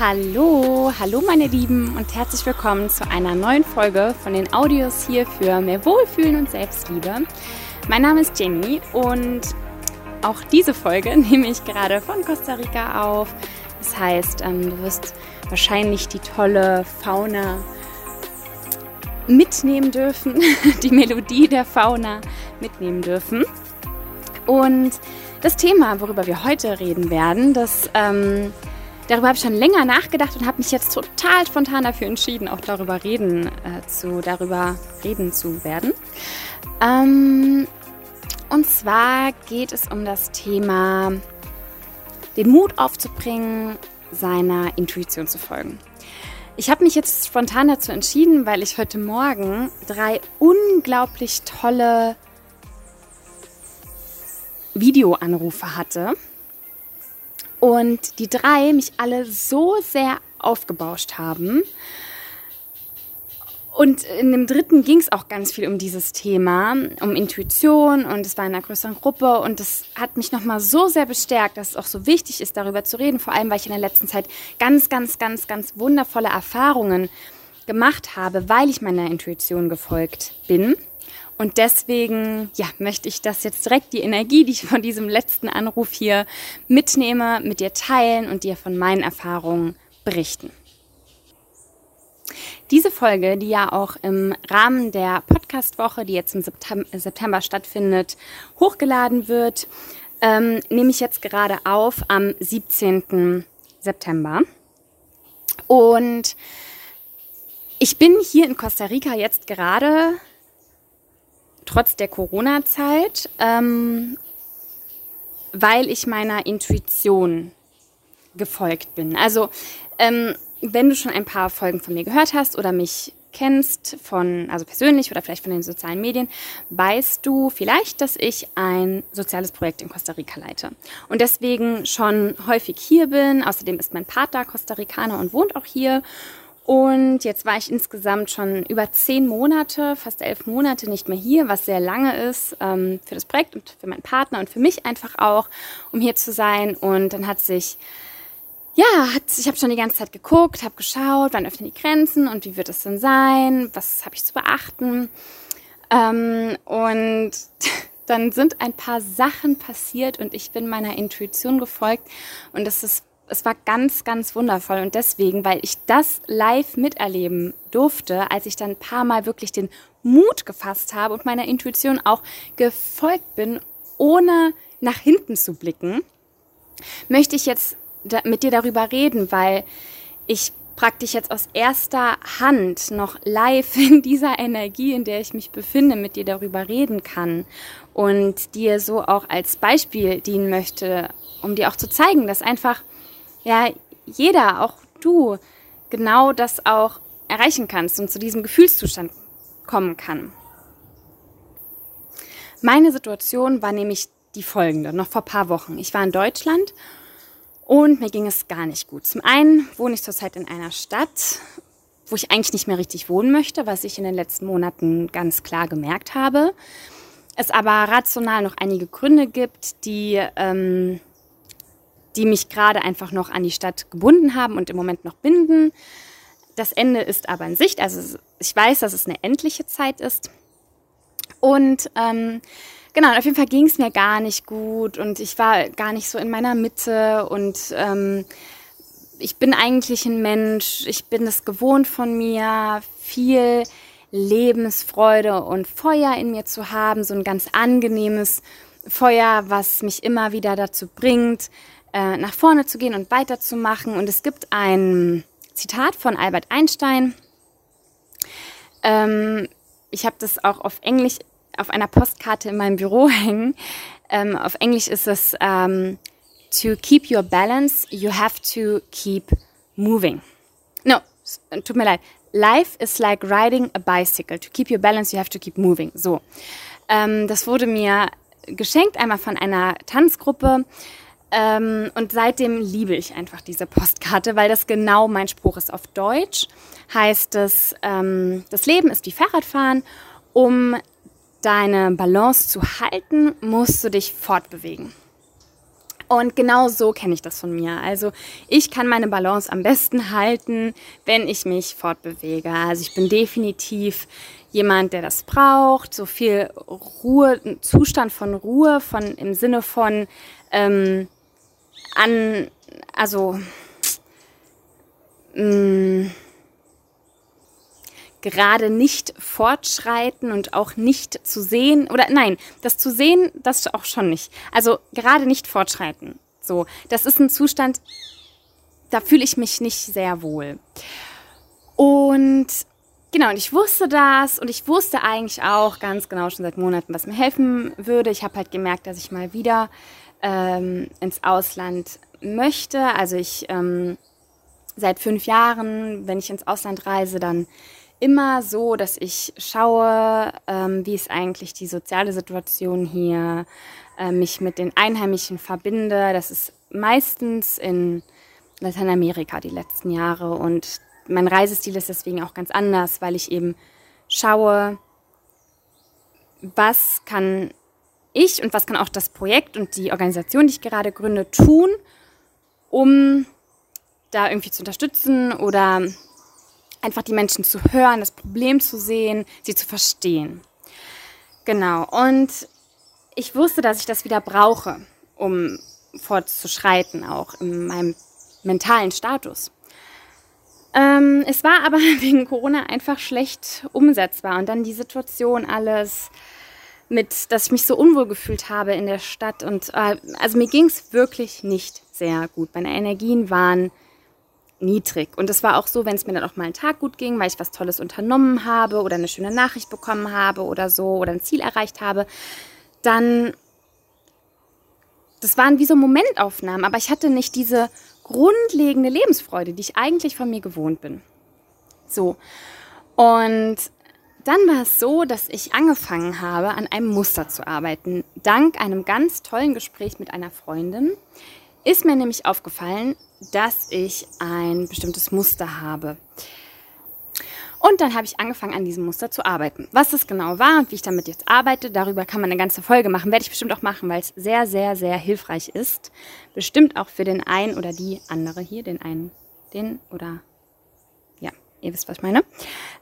Hallo, hallo meine Lieben und herzlich willkommen zu einer neuen Folge von den Audios hier für mehr Wohlfühlen und Selbstliebe. Mein Name ist Jenny und auch diese Folge nehme ich gerade von Costa Rica auf. Das heißt, ähm, du wirst wahrscheinlich die tolle Fauna mitnehmen dürfen, die Melodie der Fauna mitnehmen dürfen. Und das Thema, worüber wir heute reden werden, das ähm, Darüber habe ich schon länger nachgedacht und habe mich jetzt total spontan dafür entschieden, auch darüber reden äh, zu, darüber reden zu werden. Ähm, und zwar geht es um das Thema, den Mut aufzubringen, seiner Intuition zu folgen. Ich habe mich jetzt spontan dazu entschieden, weil ich heute Morgen drei unglaublich tolle Videoanrufe hatte und die drei mich alle so sehr aufgebauscht haben. Und in dem dritten ging es auch ganz viel um dieses Thema, um Intuition und es war in einer größeren Gruppe. Und das hat mich nochmal so sehr bestärkt, dass es auch so wichtig ist, darüber zu reden, vor allem weil ich in der letzten Zeit ganz, ganz, ganz, ganz wundervolle Erfahrungen gemacht habe, weil ich meiner Intuition gefolgt bin und deswegen, ja, möchte ich das jetzt direkt die Energie, die ich von diesem letzten Anruf hier mitnehme, mit dir teilen und dir von meinen Erfahrungen berichten. Diese Folge, die ja auch im Rahmen der Podcast-Woche, die jetzt im September stattfindet, hochgeladen wird, ähm, nehme ich jetzt gerade auf am 17. September. Und ich bin hier in Costa Rica jetzt gerade trotz der Corona-Zeit, ähm, weil ich meiner Intuition gefolgt bin. Also, ähm, wenn du schon ein paar Folgen von mir gehört hast oder mich kennst von, also persönlich oder vielleicht von den sozialen Medien, weißt du vielleicht, dass ich ein soziales Projekt in Costa Rica leite und deswegen schon häufig hier bin. Außerdem ist mein Partner Costa Ricaner und wohnt auch hier und jetzt war ich insgesamt schon über zehn Monate, fast elf Monate nicht mehr hier, was sehr lange ist ähm, für das Projekt und für meinen Partner und für mich einfach auch, um hier zu sein. Und dann hat sich, ja, hat, ich habe schon die ganze Zeit geguckt, habe geschaut, wann öffnen die Grenzen und wie wird es denn sein, was habe ich zu beachten. Ähm, und dann sind ein paar Sachen passiert und ich bin meiner Intuition gefolgt und das ist es war ganz, ganz wundervoll. Und deswegen, weil ich das live miterleben durfte, als ich dann ein paar Mal wirklich den Mut gefasst habe und meiner Intuition auch gefolgt bin, ohne nach hinten zu blicken, möchte ich jetzt mit dir darüber reden, weil ich praktisch jetzt aus erster Hand noch live in dieser Energie, in der ich mich befinde, mit dir darüber reden kann und dir so auch als Beispiel dienen möchte, um dir auch zu zeigen, dass einfach ja jeder, auch du, genau das auch erreichen kannst und zu diesem Gefühlszustand kommen kann. Meine Situation war nämlich die folgende, noch vor paar Wochen. Ich war in Deutschland und mir ging es gar nicht gut. Zum einen wohne ich zurzeit in einer Stadt, wo ich eigentlich nicht mehr richtig wohnen möchte, was ich in den letzten Monaten ganz klar gemerkt habe. Es aber rational noch einige Gründe gibt, die ähm, die mich gerade einfach noch an die Stadt gebunden haben und im Moment noch binden. Das Ende ist aber in Sicht. Also ich weiß, dass es eine endliche Zeit ist. Und ähm, genau, auf jeden Fall ging es mir gar nicht gut und ich war gar nicht so in meiner Mitte und ähm, ich bin eigentlich ein Mensch, ich bin es gewohnt von mir, viel Lebensfreude und Feuer in mir zu haben, so ein ganz angenehmes Feuer, was mich immer wieder dazu bringt, äh, nach vorne zu gehen und weiterzumachen. Und es gibt ein Zitat von Albert Einstein. Ähm, ich habe das auch auf Englisch auf einer Postkarte in meinem Büro hängen. Ähm, auf Englisch ist es ähm, To keep your balance, you have to keep moving. No, tut mir leid. Life is like riding a bicycle. To keep your balance, you have to keep moving. So. Ähm, das wurde mir geschenkt, einmal von einer Tanzgruppe. Ähm, und seitdem liebe ich einfach diese Postkarte, weil das genau mein Spruch ist. Auf Deutsch heißt es, ähm, das Leben ist wie Fahrradfahren. Um deine Balance zu halten, musst du dich fortbewegen. Und genau so kenne ich das von mir. Also ich kann meine Balance am besten halten, wenn ich mich fortbewege. Also ich bin definitiv jemand, der das braucht, so viel Ruhe, Zustand von Ruhe, von im Sinne von ähm, an, also mm, gerade nicht fortschreiten und auch nicht zu sehen oder nein, das zu sehen, das auch schon nicht. Also gerade nicht fortschreiten. So, das ist ein Zustand, da fühle ich mich nicht sehr wohl. Und genau, und ich wusste das und ich wusste eigentlich auch ganz genau schon seit Monaten, was mir helfen würde. Ich habe halt gemerkt, dass ich mal wieder ähm, ins Ausland möchte. Also ich ähm, seit fünf Jahren, wenn ich ins Ausland reise, dann immer so, dass ich schaue, ähm, wie ist eigentlich die soziale Situation hier, äh, mich mit den Einheimischen verbinde. Das ist meistens in Lateinamerika die letzten Jahre und mein Reisestil ist deswegen auch ganz anders, weil ich eben schaue, was kann ich und was kann auch das Projekt und die Organisation, die ich gerade gründe, tun, um da irgendwie zu unterstützen oder einfach die Menschen zu hören, das Problem zu sehen, sie zu verstehen. Genau. Und ich wusste, dass ich das wieder brauche, um fortzuschreiten, auch in meinem mentalen Status. Ähm, es war aber wegen Corona einfach schlecht umsetzbar und dann die Situation alles mit, dass ich mich so unwohl gefühlt habe in der Stadt und äh, also mir ging es wirklich nicht sehr gut. Meine Energien waren niedrig. Und es war auch so, wenn es mir dann auch mal einen Tag gut ging, weil ich was Tolles unternommen habe oder eine schöne Nachricht bekommen habe oder so oder ein Ziel erreicht habe, dann, das waren wie so Momentaufnahmen, aber ich hatte nicht diese grundlegende Lebensfreude, die ich eigentlich von mir gewohnt bin. So. Und dann war es so, dass ich angefangen habe, an einem Muster zu arbeiten. Dank einem ganz tollen Gespräch mit einer Freundin ist mir nämlich aufgefallen, dass ich ein bestimmtes Muster habe. Und dann habe ich angefangen, an diesem Muster zu arbeiten. Was das genau war und wie ich damit jetzt arbeite, darüber kann man eine ganze Folge machen. Werde ich bestimmt auch machen, weil es sehr, sehr, sehr hilfreich ist. Bestimmt auch für den einen oder die andere hier, den einen, den oder ja, ihr wisst, was ich meine.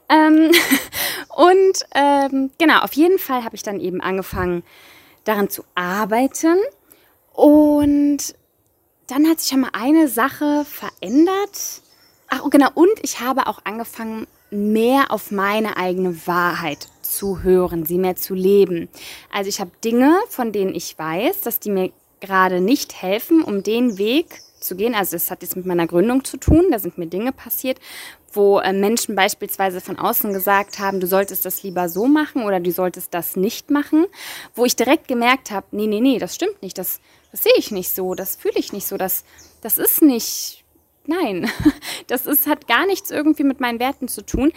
Ähm, und ähm, genau, auf jeden Fall habe ich dann eben angefangen, daran zu arbeiten. Und dann hat sich schon mal eine Sache verändert. Ach, genau, und ich habe auch angefangen, mehr auf meine eigene Wahrheit zu hören, sie mehr zu leben. Also ich habe Dinge, von denen ich weiß, dass die mir gerade nicht helfen, um den Weg zu gehen. Also das hat jetzt mit meiner Gründung zu tun. Da sind mir Dinge passiert, wo äh, Menschen beispielsweise von außen gesagt haben, du solltest das lieber so machen oder du solltest das nicht machen, wo ich direkt gemerkt habe, nee, nee, nee, das stimmt nicht, das das sehe ich nicht so, das fühle ich nicht so, das, das ist nicht, nein, das ist, hat gar nichts irgendwie mit meinen Werten zu tun.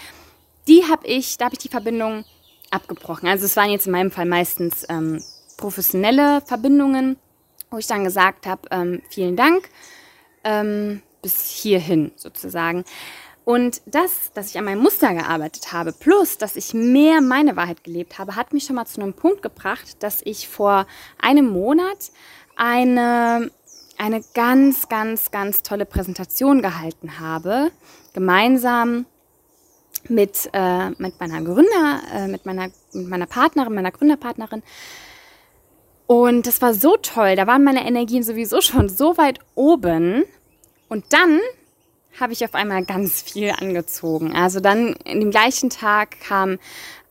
Die habe ich, da habe ich die Verbindung abgebrochen. Also es waren jetzt in meinem Fall meistens ähm, professionelle Verbindungen, wo ich dann gesagt habe, ähm, vielen Dank, ähm, bis hierhin sozusagen. Und das, dass ich an meinem Muster gearbeitet habe, plus, dass ich mehr meine Wahrheit gelebt habe, hat mich schon mal zu einem Punkt gebracht, dass ich vor einem Monat eine, eine ganz, ganz, ganz tolle Präsentation gehalten habe, gemeinsam mit, äh, mit meiner Gründer, äh, mit, meiner, mit meiner Partnerin, meiner Gründerpartnerin. Und das war so toll, da waren meine Energien sowieso schon so weit oben. Und dann habe ich auf einmal ganz viel angezogen. Also dann in dem gleichen Tag kam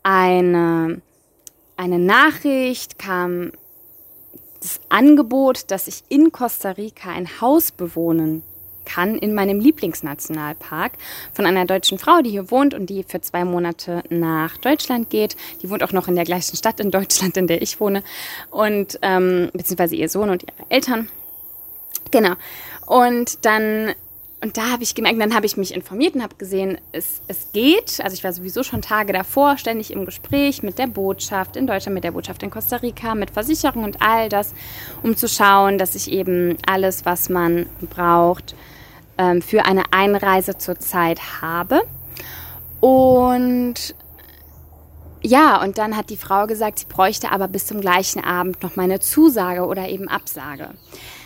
eine, eine Nachricht, kam das Angebot, dass ich in Costa Rica ein Haus bewohnen kann in meinem Lieblingsnationalpark von einer deutschen Frau, die hier wohnt und die für zwei Monate nach Deutschland geht. Die wohnt auch noch in der gleichen Stadt in Deutschland, in der ich wohne und ähm, beziehungsweise ihr Sohn und ihre Eltern. Genau. Und dann und da habe ich gemerkt, dann habe ich mich informiert und habe gesehen, es, es geht. Also ich war sowieso schon Tage davor ständig im Gespräch mit der Botschaft in Deutschland, mit der Botschaft in Costa Rica, mit Versicherung und all das, um zu schauen, dass ich eben alles, was man braucht, ähm, für eine Einreise zurzeit habe. Und ja, und dann hat die Frau gesagt, sie bräuchte aber bis zum gleichen Abend noch meine Zusage oder eben Absage.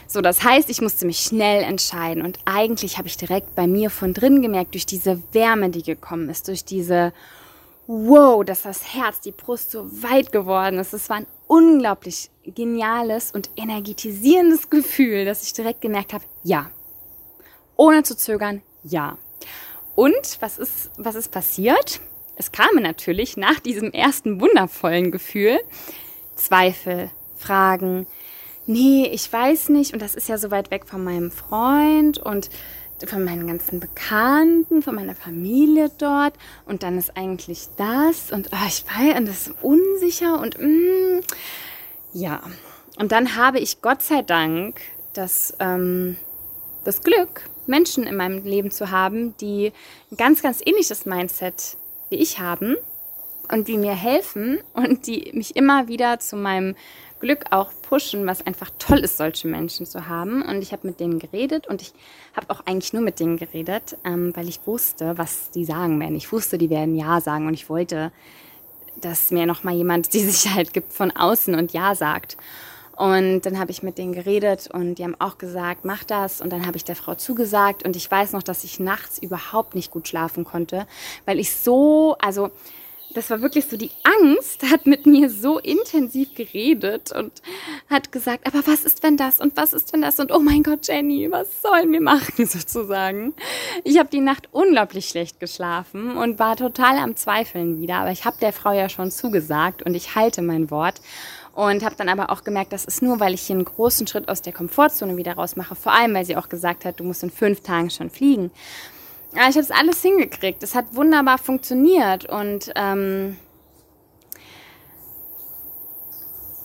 So, das heißt, ich musste mich schnell entscheiden und eigentlich habe ich direkt bei mir von drin gemerkt, durch diese Wärme, die gekommen ist, durch diese Wow, dass das Herz, die Brust so weit geworden ist. Es war ein unglaublich geniales und energetisierendes Gefühl, dass ich direkt gemerkt habe, ja. Ohne zu zögern, ja. Und was ist, was ist passiert? Es kamen natürlich nach diesem ersten wundervollen Gefühl Zweifel, Fragen, nee, ich weiß nicht. Und das ist ja so weit weg von meinem Freund und von meinen ganzen Bekannten, von meiner Familie dort. Und dann ist eigentlich das. Und oh, ich weiß und das ist unsicher und mm, ja. Und dann habe ich Gott sei Dank das, ähm, das Glück, Menschen in meinem Leben zu haben, die ein ganz, ganz ähnliches Mindset wie ich haben und die mir helfen und die mich immer wieder zu meinem Glück auch pushen, was einfach toll ist, solche Menschen zu haben. Und ich habe mit denen geredet und ich habe auch eigentlich nur mit denen geredet, ähm, weil ich wusste, was die sagen werden. Ich wusste, die werden Ja sagen und ich wollte, dass mir nochmal jemand die Sicherheit gibt von außen und Ja sagt. Und dann habe ich mit denen geredet und die haben auch gesagt, mach das. Und dann habe ich der Frau zugesagt. Und ich weiß noch, dass ich nachts überhaupt nicht gut schlafen konnte, weil ich so, also das war wirklich so, die Angst hat mit mir so intensiv geredet und hat gesagt, aber was ist, wenn das und was ist, wenn das und oh mein Gott, Jenny, was sollen wir machen sozusagen? Ich habe die Nacht unglaublich schlecht geschlafen und war total am Zweifeln wieder, aber ich habe der Frau ja schon zugesagt und ich halte mein Wort und habe dann aber auch gemerkt, das ist nur, weil ich hier einen großen Schritt aus der Komfortzone wieder rausmache, vor allem, weil sie auch gesagt hat, du musst in fünf Tagen schon fliegen. Ja, ich habe es alles hingekriegt. Es hat wunderbar funktioniert und ähm,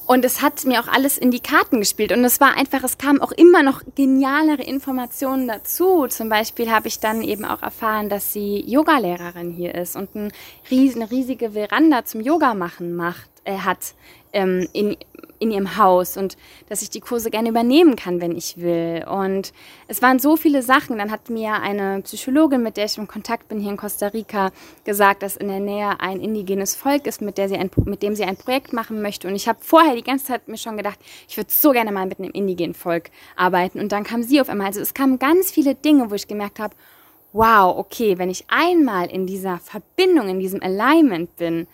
und es hat mir auch alles in die Karten gespielt und es war einfach, es kamen auch immer noch genialere Informationen dazu. Zum Beispiel habe ich dann eben auch erfahren, dass sie Yogalehrerin hier ist und ein eine riesige Veranda zum Yoga machen macht, äh, hat ähm, in in ihrem Haus und dass ich die Kurse gerne übernehmen kann, wenn ich will. Und es waren so viele Sachen. Dann hat mir eine Psychologin, mit der ich in Kontakt bin hier in Costa Rica, gesagt, dass in der Nähe ein indigenes Volk ist, mit, der sie ein, mit dem sie ein Projekt machen möchte. Und ich habe vorher die ganze Zeit mir schon gedacht, ich würde so gerne mal mit einem indigenen Volk arbeiten. Und dann kam sie auf einmal. Also es kamen ganz viele Dinge, wo ich gemerkt habe, wow, okay, wenn ich einmal in dieser Verbindung, in diesem Alignment bin,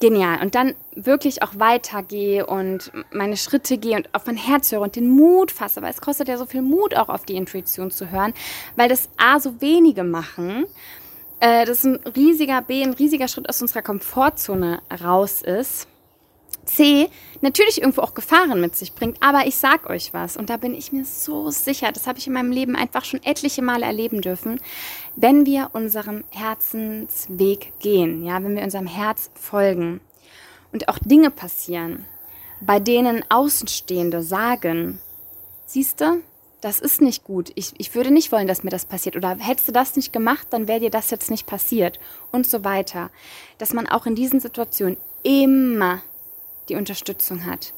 genial. Und dann wirklich auch weitergehe und meine Schritte gehe und auf mein Herz höre und den Mut fasse, weil es kostet ja so viel Mut auch auf die Intuition zu hören, weil das A so wenige machen, äh, das ist ein riesiger B, ein riesiger Schritt aus unserer Komfortzone raus ist. C, natürlich irgendwo auch Gefahren mit sich bringt, aber ich sag euch was und da bin ich mir so sicher, das habe ich in meinem Leben einfach schon etliche Male erleben dürfen, wenn wir unserem Herzensweg gehen, ja, wenn wir unserem Herz folgen und auch Dinge passieren, bei denen Außenstehende sagen, siehst du, das ist nicht gut. Ich, ich würde nicht wollen, dass mir das passiert. Oder hättest du das nicht gemacht, dann wäre dir das jetzt nicht passiert. Und so weiter. Dass man auch in diesen Situationen immer die Unterstützung hat.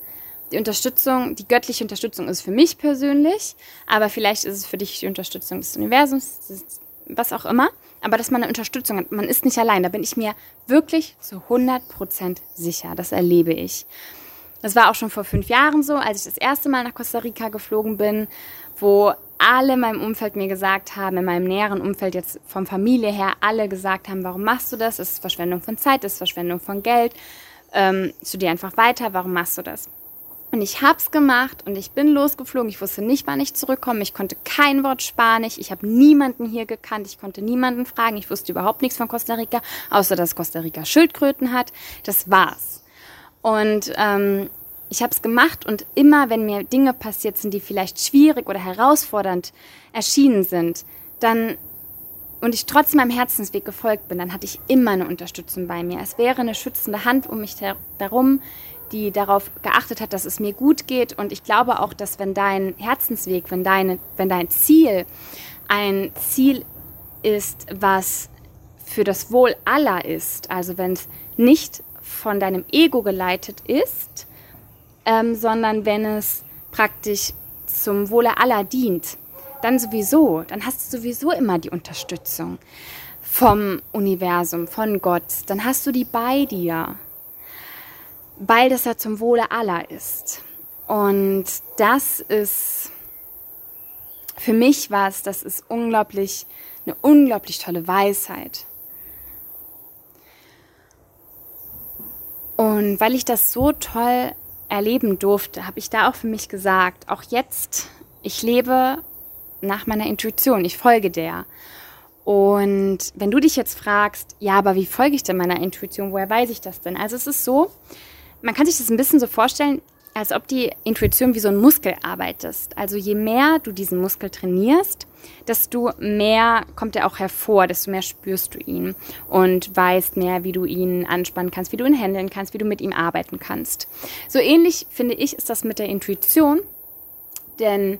Die Unterstützung, die göttliche Unterstützung ist für mich persönlich, aber vielleicht ist es für dich die Unterstützung des Universums, was auch immer. Aber dass man eine Unterstützung hat, man ist nicht allein, da bin ich mir wirklich zu 100% sicher. Das erlebe ich. Das war auch schon vor fünf Jahren so, als ich das erste Mal nach Costa Rica geflogen bin, wo alle in meinem Umfeld mir gesagt haben, in meinem näheren Umfeld jetzt vom Familie her, alle gesagt haben, warum machst du das? Das ist Verschwendung von Zeit, das ist Verschwendung von Geld ähm, studier einfach weiter, warum machst du das? Und ich hab's gemacht und ich bin losgeflogen. Ich wusste nicht, wann ich zurückkomme. Ich konnte kein Wort Spanisch. Ich habe niemanden hier gekannt. Ich konnte niemanden fragen. Ich wusste überhaupt nichts von Costa Rica, außer dass Costa Rica Schildkröten hat. Das war's. Und ähm, ich habe es gemacht und immer, wenn mir Dinge passiert sind, die vielleicht schwierig oder herausfordernd erschienen sind, dann und ich trotzdem meinem Herzensweg gefolgt bin, dann hatte ich immer eine Unterstützung bei mir. Es wäre eine schützende Hand um mich herum, die darauf geachtet hat, dass es mir gut geht. Und ich glaube auch, dass wenn dein Herzensweg, wenn, deine, wenn dein Ziel ein Ziel ist, was für das Wohl aller ist, also wenn es nicht von deinem Ego geleitet ist, ähm, sondern wenn es praktisch zum Wohle aller dient, dann sowieso, dann hast du sowieso immer die Unterstützung vom Universum, von Gott. Dann hast du die bei dir, weil das ja zum Wohle aller ist. Und das ist, für mich war es, das ist unglaublich, eine unglaublich tolle Weisheit. Und weil ich das so toll erleben durfte, habe ich da auch für mich gesagt, auch jetzt, ich lebe nach meiner Intuition, ich folge der. Und wenn du dich jetzt fragst, ja, aber wie folge ich denn meiner Intuition? Woher weiß ich das denn? Also es ist so, man kann sich das ein bisschen so vorstellen, als ob die Intuition wie so ein Muskel arbeitest. Also je mehr du diesen Muskel trainierst, desto mehr kommt er auch hervor, desto mehr spürst du ihn und weißt mehr, wie du ihn anspannen kannst, wie du ihn handeln kannst, wie du mit ihm arbeiten kannst. So ähnlich finde ich ist das mit der Intuition, denn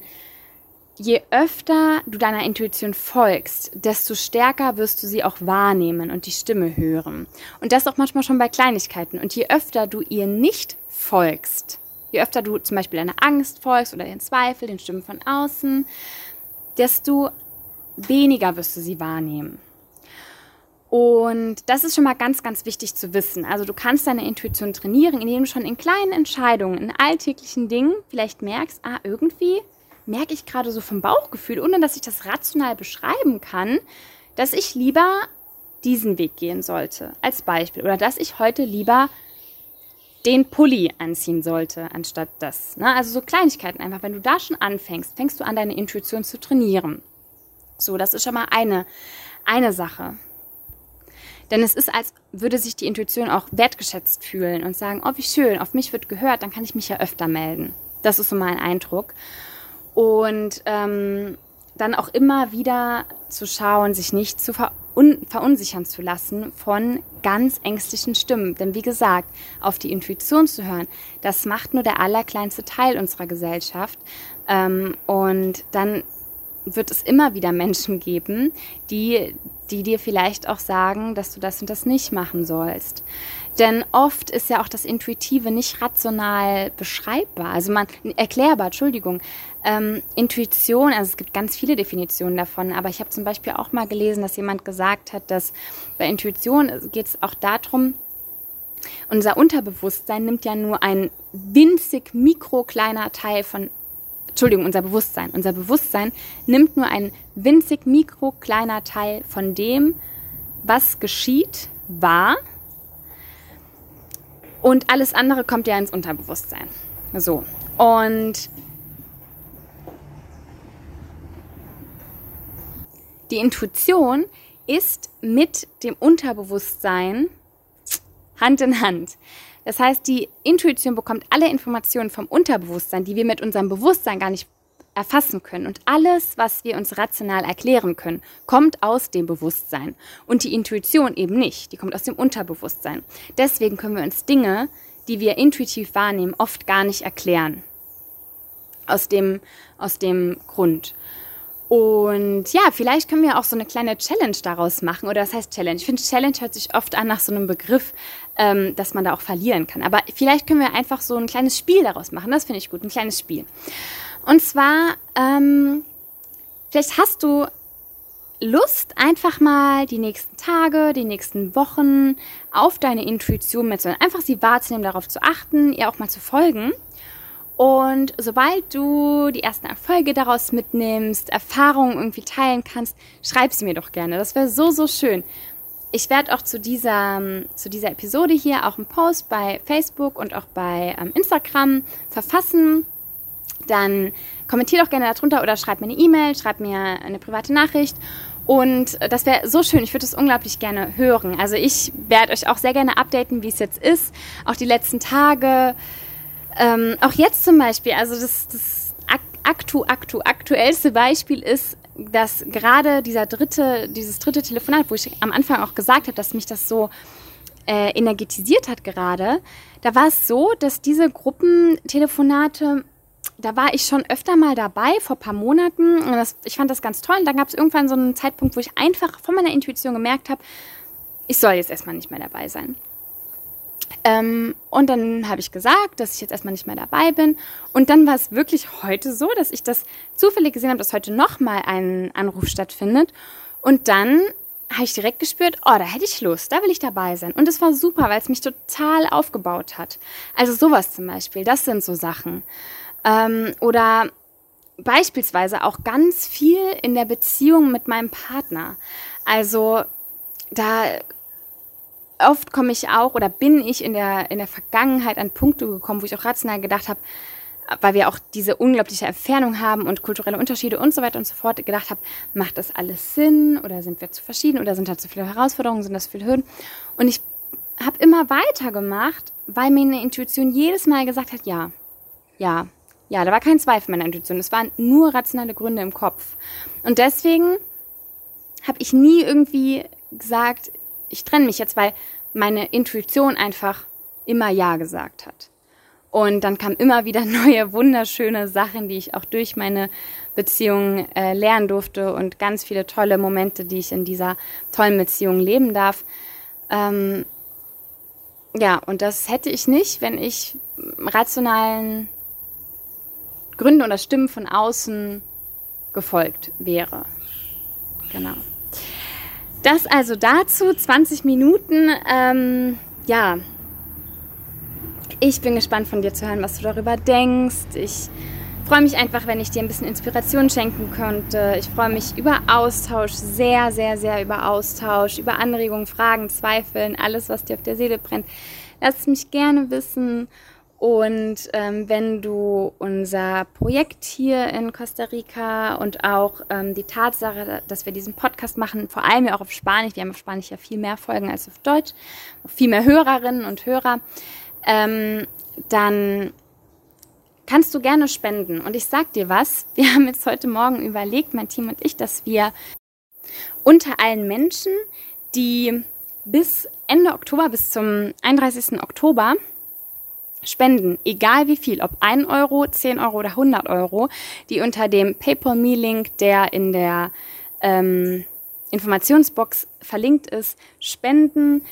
je öfter du deiner Intuition folgst, desto stärker wirst du sie auch wahrnehmen und die Stimme hören. Und das auch manchmal schon bei Kleinigkeiten. Und je öfter du ihr nicht folgst, je öfter du zum Beispiel deiner Angst folgst oder den Zweifel, den Stimmen von außen, desto weniger wirst du sie wahrnehmen. Und das ist schon mal ganz, ganz wichtig zu wissen. Also du kannst deine Intuition trainieren, indem du schon in kleinen Entscheidungen, in alltäglichen Dingen vielleicht merkst, ah, irgendwie merke ich gerade so vom Bauchgefühl, ohne dass ich das rational beschreiben kann, dass ich lieber diesen Weg gehen sollte, als Beispiel. Oder dass ich heute lieber den Pulli anziehen sollte, anstatt das. Ne? Also so Kleinigkeiten einfach. Wenn du da schon anfängst, fängst du an, deine Intuition zu trainieren. So, das ist schon mal eine, eine Sache. Denn es ist, als würde sich die Intuition auch wertgeschätzt fühlen und sagen, oh, wie schön, auf mich wird gehört, dann kann ich mich ja öfter melden. Das ist so mein Eindruck. Und ähm, dann auch immer wieder zu schauen, sich nicht zu ver verunsichern zu lassen von ganz ängstlichen Stimmen. Denn wie gesagt, auf die Intuition zu hören, das macht nur der allerkleinste Teil unserer Gesellschaft. Ähm, und dann wird es immer wieder Menschen geben, die, die dir vielleicht auch sagen, dass du das und das nicht machen sollst. Denn oft ist ja auch das Intuitive nicht rational beschreibbar, also man erklärbar, Entschuldigung. Ähm, Intuition, also es gibt ganz viele Definitionen davon, aber ich habe zum Beispiel auch mal gelesen, dass jemand gesagt hat, dass bei Intuition geht es auch darum, unser Unterbewusstsein nimmt ja nur ein winzig mikrokleiner Teil von Entschuldigung, unser Bewusstsein. Unser Bewusstsein nimmt nur ein winzig mikrokleiner Teil von dem, was geschieht, wahr und alles andere kommt ja ins Unterbewusstsein. So. Und die Intuition ist mit dem Unterbewusstsein Hand in Hand. Das heißt, die Intuition bekommt alle Informationen vom Unterbewusstsein, die wir mit unserem Bewusstsein gar nicht erfassen können. Und alles, was wir uns rational erklären können, kommt aus dem Bewusstsein. Und die Intuition eben nicht, die kommt aus dem Unterbewusstsein. Deswegen können wir uns Dinge, die wir intuitiv wahrnehmen, oft gar nicht erklären. Aus dem, aus dem Grund. Und ja, vielleicht können wir auch so eine kleine Challenge daraus machen. Oder was heißt Challenge? Ich finde, Challenge hört sich oft an nach so einem Begriff, ähm, dass man da auch verlieren kann. Aber vielleicht können wir einfach so ein kleines Spiel daraus machen. Das finde ich gut, ein kleines Spiel. Und zwar, ähm, vielleicht hast du Lust, einfach mal die nächsten Tage, die nächsten Wochen auf deine Intuition mitzunehmen. Einfach sie wahrzunehmen, darauf zu achten, ihr auch mal zu folgen. Und sobald du die ersten Erfolge daraus mitnimmst, Erfahrungen irgendwie teilen kannst, schreib sie mir doch gerne. Das wäre so, so schön. Ich werde auch zu dieser, zu dieser Episode hier auch einen Post bei Facebook und auch bei ähm, Instagram verfassen dann kommentier doch gerne darunter oder schreib mir eine E-Mail, schreib mir eine private Nachricht. Und das wäre so schön. Ich würde es unglaublich gerne hören. Also ich werde euch auch sehr gerne updaten, wie es jetzt ist. Auch die letzten Tage. Ähm, auch jetzt zum Beispiel. Also das, das aktu, aktu, aktuellste Beispiel ist, dass gerade dieser dritte, dieses dritte Telefonat, wo ich am Anfang auch gesagt habe, dass mich das so äh, energetisiert hat gerade, da war es so, dass diese Gruppentelefonate da war ich schon öfter mal dabei, vor ein paar Monaten. Und das, ich fand das ganz toll. Und dann gab es irgendwann so einen Zeitpunkt, wo ich einfach von meiner Intuition gemerkt habe, ich soll jetzt erstmal nicht mehr dabei sein. Ähm, und dann habe ich gesagt, dass ich jetzt erstmal nicht mehr dabei bin. Und dann war es wirklich heute so, dass ich das zufällig gesehen habe, dass heute nochmal ein Anruf stattfindet. Und dann habe ich direkt gespürt, oh, da hätte ich Lust, da will ich dabei sein. Und es war super, weil es mich total aufgebaut hat. Also sowas zum Beispiel, das sind so Sachen. Ähm, oder beispielsweise auch ganz viel in der Beziehung mit meinem Partner. Also da oft komme ich auch oder bin ich in der, in der Vergangenheit an Punkte gekommen, wo ich auch rational gedacht habe, weil wir auch diese unglaubliche Entfernung haben und kulturelle Unterschiede und so weiter und so fort, gedacht habe, macht das alles Sinn oder sind wir zu verschieden oder sind da zu viele Herausforderungen, sind das viele Hürden? Und ich habe immer weitergemacht, weil mir eine Intuition jedes Mal gesagt hat, ja, ja, ja, da war kein Zweifel meiner Intuition, es waren nur rationale Gründe im Kopf. Und deswegen habe ich nie irgendwie gesagt, ich trenne mich jetzt, weil meine Intuition einfach immer Ja gesagt hat. Und dann kamen immer wieder neue, wunderschöne Sachen, die ich auch durch meine Beziehung äh, lernen durfte und ganz viele tolle Momente, die ich in dieser tollen Beziehung leben darf. Ähm, ja, und das hätte ich nicht, wenn ich rationalen Gründen oder Stimmen von außen gefolgt wäre. Genau. Das also dazu, 20 Minuten. Ähm, ja, ich bin gespannt von dir zu hören, was du darüber denkst. Ich freue mich einfach, wenn ich dir ein bisschen Inspiration schenken könnte. Ich freue mich über Austausch, sehr, sehr, sehr über Austausch, über Anregungen, Fragen, Zweifeln, alles, was dir auf der Seele brennt. Lass mich gerne wissen. Und ähm, wenn du unser Projekt hier in Costa Rica und auch ähm, die Tatsache, dass wir diesen Podcast machen, vor allem ja auch auf Spanisch, wir haben auf Spanisch ja viel mehr Folgen als auf Deutsch, viel mehr Hörerinnen und Hörer, ähm, dann kannst du gerne spenden. Und ich sag dir was, wir haben jetzt heute Morgen überlegt, mein Team und ich, dass wir unter allen Menschen, die bis Ende Oktober, bis zum 31. Oktober spenden, egal wie viel, ob 1 Euro, 10 Euro oder 100 Euro, die unter dem PayPal-Me-Link, der in der ähm, Informationsbox verlinkt ist, spenden,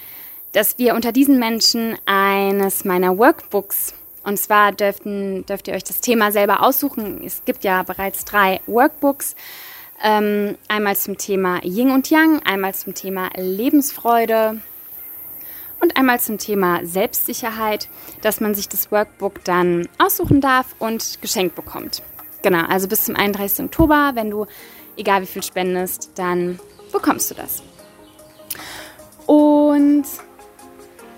dass wir unter diesen Menschen eines meiner Workbooks und zwar dürften, dürft ihr euch das Thema selber aussuchen. Es gibt ja bereits drei Workbooks. Ähm, einmal zum Thema Yin und Yang, einmal zum Thema Lebensfreude und einmal zum Thema Selbstsicherheit, dass man sich das Workbook dann aussuchen darf und geschenkt bekommt. Genau, also bis zum 31. Oktober, wenn du, egal wie viel spendest, dann bekommst du das. Und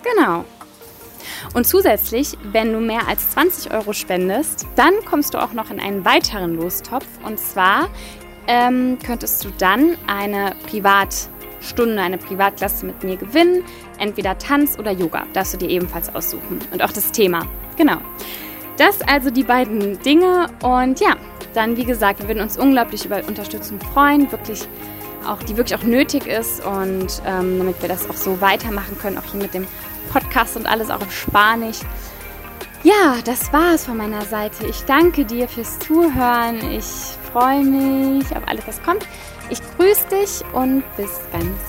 genau. Und zusätzlich, wenn du mehr als 20 Euro spendest, dann kommst du auch noch in einen weiteren Lostopf. Und zwar ähm, könntest du dann eine Privatstunde, eine Privatklasse mit mir gewinnen entweder Tanz oder Yoga. Darfst du dir ebenfalls aussuchen. Und auch das Thema. Genau. Das also die beiden Dinge. Und ja, dann wie gesagt, wir würden uns unglaublich über Unterstützung freuen. Wirklich auch, die wirklich auch nötig ist. Und ähm, damit wir das auch so weitermachen können, auch hier mit dem Podcast und alles auch auf Spanisch. Ja, das war es von meiner Seite. Ich danke dir fürs Zuhören. Ich freue mich auf alles, was kommt. Ich grüße dich und bis ganz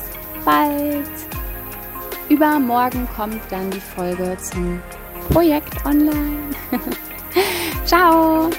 bald. Übermorgen kommt dann die Folge zum Projekt online. Ciao!